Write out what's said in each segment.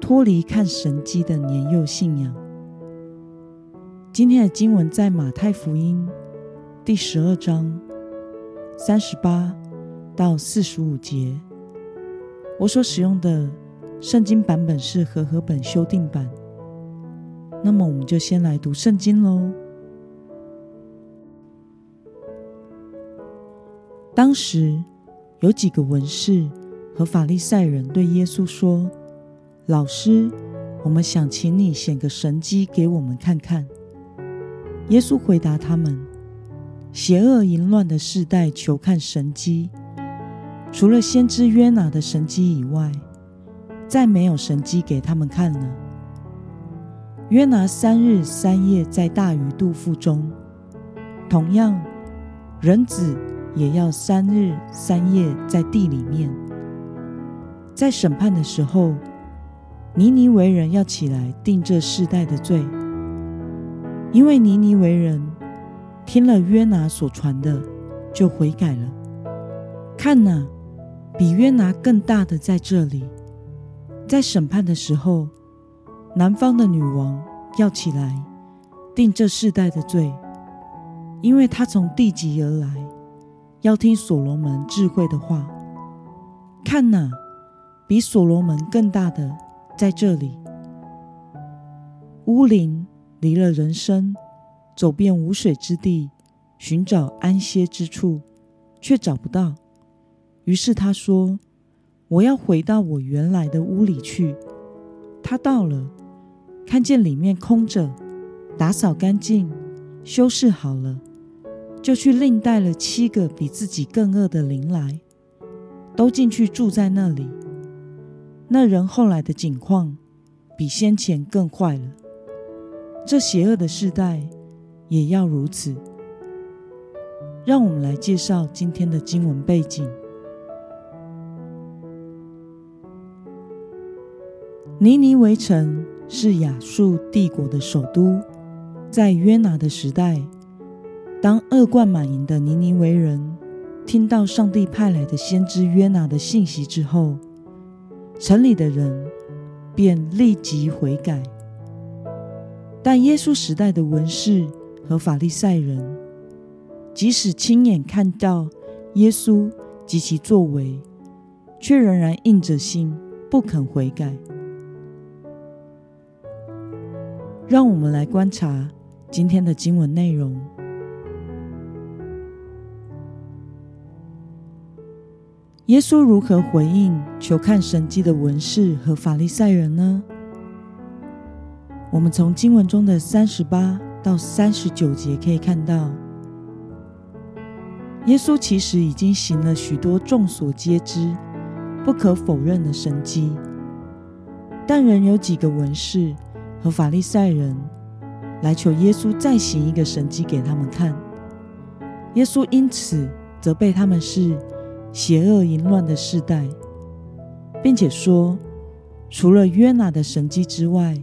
脱离看神迹的年幼信仰。今天的经文在马太福音第十二章三十八到四十五节。我所使用的圣经版本是和合本修订版。那么，我们就先来读圣经喽。当时有几个文士和法利赛人对耶稣说：“老师，我们想请你显个神迹给我们看看。”耶稣回答他们：“邪恶淫乱的世代求看神迹，除了先知约拿的神迹以外，再没有神迹给他们看了。”约拿三日三夜在大鱼肚腹中，同样，人子也要三日三夜在地里面。在审判的时候，尼尼为人要起来定这世代的罪，因为尼尼为人听了约拿所传的，就悔改了。看哪，比约拿更大的在这里。在审判的时候。南方的女王要起来定这世代的罪，因为她从地极而来，要听所罗门智慧的话。看哪，比所罗门更大的在这里。乌灵离了人生，走遍无水之地，寻找安歇之处，却找不到。于是他说：“我要回到我原来的屋里去。”他到了。看见里面空着，打扫干净，修饰好了，就去另带了七个比自己更恶的灵来，都进去住在那里。那人后来的境况比先前更坏了。这邪恶的世代也要如此。让我们来介绍今天的经文背景：尼尼围城。是亚述帝国的首都，在约拿的时代，当恶贯满盈的尼尼微人听到上帝派来的先知约拿的信息之后，城里的人便立即悔改。但耶稣时代的文士和法利赛人，即使亲眼看到耶稣及其作为，却仍然硬着心不肯悔改。让我们来观察今天的经文内容。耶稣如何回应求看神迹的文士和法利赛人呢？我们从经文中的三十八到三十九节可以看到，耶稣其实已经行了许多众所皆知、不可否认的神迹，但仍有几个文士。和法利赛人来求耶稣再行一个神迹给他们看，耶稣因此责备他们是邪恶淫乱的世代，并且说，除了约拿的神迹之外，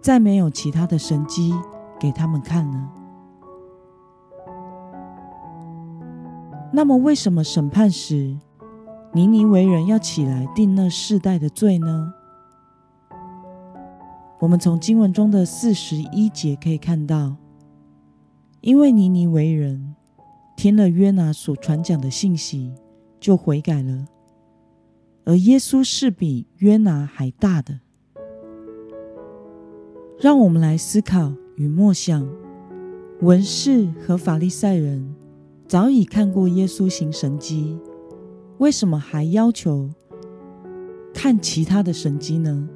再没有其他的神迹给他们看了。那么，为什么审判时尼尼为人要起来定那世代的罪呢？我们从经文中的四十一节可以看到，因为尼尼为人听了约拿所传讲的信息，就悔改了，而耶稣是比约拿还大的。让我们来思考与默想：文士和法利赛人早已看过耶稣行神迹，为什么还要求看其他的神迹呢？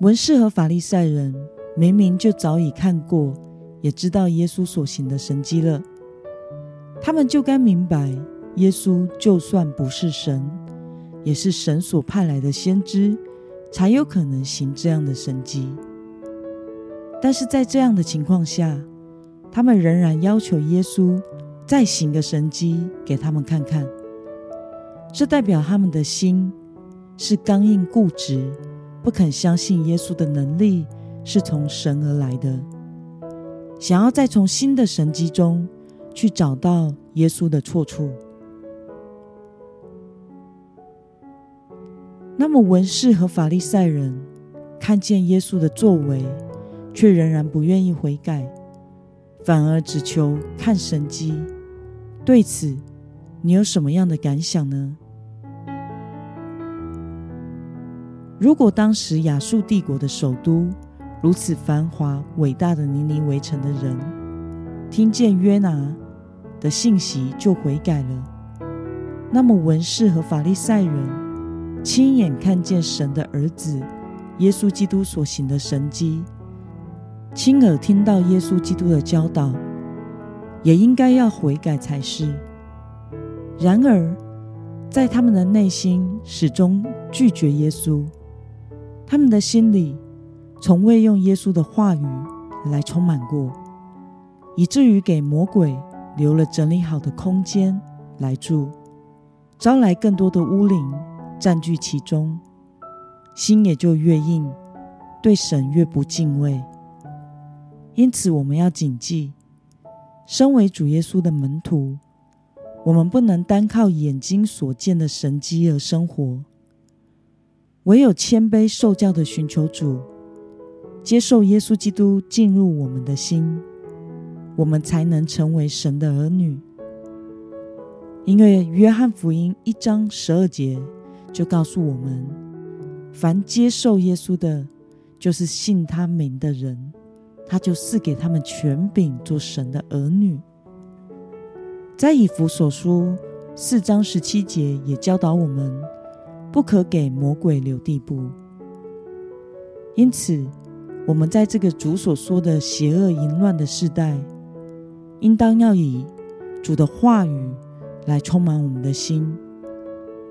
文士和法利赛人明明就早已看过，也知道耶稣所行的神迹了，他们就该明白，耶稣就算不是神，也是神所派来的先知，才有可能行这样的神迹。但是在这样的情况下，他们仍然要求耶稣再行个神迹给他们看看。这代表他们的心是刚硬固执，不肯相信耶稣的能力是从神而来的，想要再从新的神迹中去找到耶稣的错处。那么文士和法利赛人看见耶稣的作为，却仍然不愿意悔改，反而只求看神迹。对此，你有什么样的感想呢？如果当时亚述帝国的首都如此繁华伟大的尼尼微城的人，听见约拿的信息就悔改了，那么文士和法利赛人。亲眼看见神的儿子耶稣基督所行的神迹，亲耳听到耶稣基督的教导，也应该要悔改才是。然而，在他们的内心始终拒绝耶稣，他们的心里从未用耶稣的话语来充满过，以至于给魔鬼留了整理好的空间来住，招来更多的污灵。占据其中，心也就越硬，对神越不敬畏。因此，我们要谨记，身为主耶稣的门徒，我们不能单靠眼睛所见的神迹而生活，唯有谦卑受教的寻求主，接受耶稣基督进入我们的心，我们才能成为神的儿女。因为约翰福音一章十二节。就告诉我们，凡接受耶稣的，就是信他名的人，他就赐给他们权柄做神的儿女。在以弗所书四章十七节也教导我们，不可给魔鬼留地步。因此，我们在这个主所说的邪恶淫乱的时代，应当要以主的话语来充满我们的心。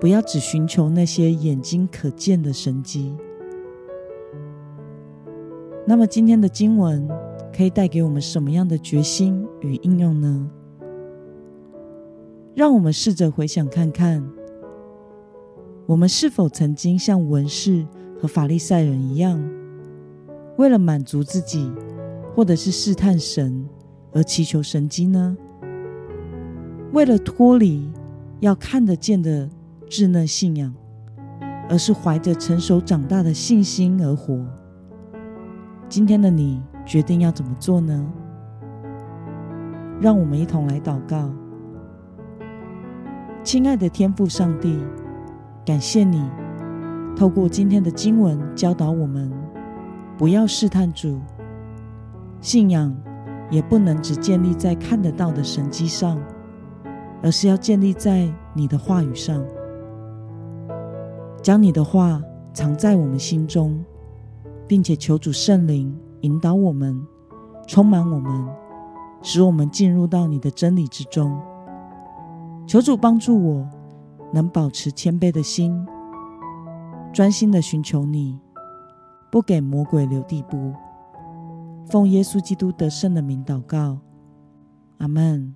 不要只寻求那些眼睛可见的神迹。那么，今天的经文可以带给我们什么样的决心与应用呢？让我们试着回想看看，我们是否曾经像文士和法利赛人一样，为了满足自己，或者是试探神而祈求神迹呢？为了脱离要看得见的。稚嫩信仰，而是怀着成熟长大的信心而活。今天的你决定要怎么做呢？让我们一同来祷告。亲爱的天父上帝，感谢你透过今天的经文教导我们，不要试探主。信仰也不能只建立在看得到的神迹上，而是要建立在你的话语上。将你的话藏在我们心中，并且求主圣灵引导我们，充满我们，使我们进入到你的真理之中。求主帮助我，能保持谦卑的心，专心的寻求你，不给魔鬼留地步。奉耶稣基督得胜的名祷告，阿门。